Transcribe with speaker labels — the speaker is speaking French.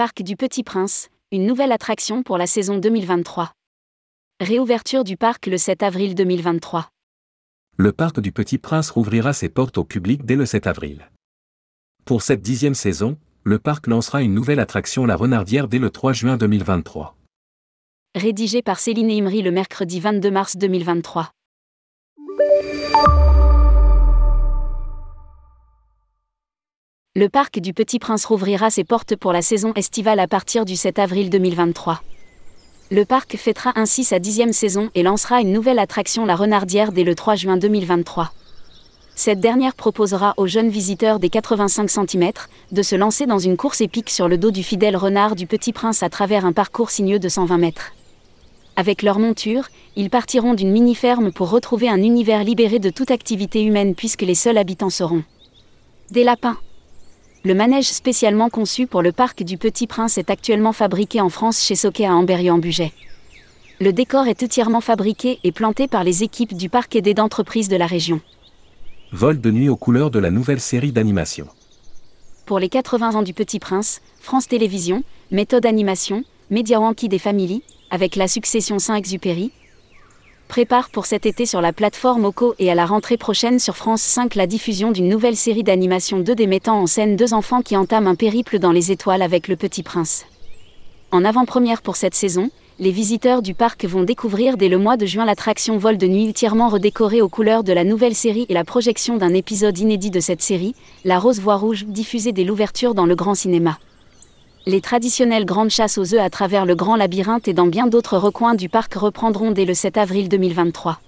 Speaker 1: Parc du Petit Prince, une nouvelle attraction pour la saison 2023. Réouverture du parc le 7 avril 2023.
Speaker 2: Le parc du Petit Prince rouvrira ses portes au public dès le 7 avril. Pour cette dixième saison, le parc lancera une nouvelle attraction La Renardière dès le 3 juin 2023.
Speaker 1: Rédigé par Céline Imri le mercredi 22 mars 2023. Le parc du Petit Prince rouvrira ses portes pour la saison estivale à partir du 7 avril 2023. Le parc fêtera ainsi sa dixième saison et lancera une nouvelle attraction La Renardière dès le 3 juin 2023. Cette dernière proposera aux jeunes visiteurs des 85 cm de se lancer dans une course épique sur le dos du fidèle renard du Petit Prince à travers un parcours sinueux de 120 mètres. Avec leur monture, ils partiront d'une mini-ferme pour retrouver un univers libéré de toute activité humaine puisque les seuls habitants seront des lapins. Le manège spécialement conçu pour le parc du Petit Prince est actuellement fabriqué en France chez Soquet à Amberieu-en-Bugey. Le décor est entièrement fabriqué et planté par les équipes du parc aidé d'entreprises de la région.
Speaker 2: Vol de nuit aux couleurs de la nouvelle série d'animation.
Speaker 1: Pour les 80 ans du Petit Prince, France Télévisions, Méthode Animation, Mediawanki des Familles, avec la succession Saint-Exupéry, prépare pour cet été sur la plateforme OCO et à la rentrée prochaine sur France 5 la diffusion d'une nouvelle série d'animation 2D mettant en scène deux enfants qui entament un périple dans les étoiles avec le Petit Prince. En avant-première pour cette saison, les visiteurs du parc vont découvrir dès le mois de juin l'attraction Vol de nuit entièrement redécorée aux couleurs de la nouvelle série et la projection d'un épisode inédit de cette série, La Rose Voix Rouge, diffusée dès l'ouverture dans le grand cinéma les traditionnelles grandes chasses aux œufs à travers le Grand Labyrinthe et dans bien d'autres recoins du parc reprendront dès le 7 avril 2023.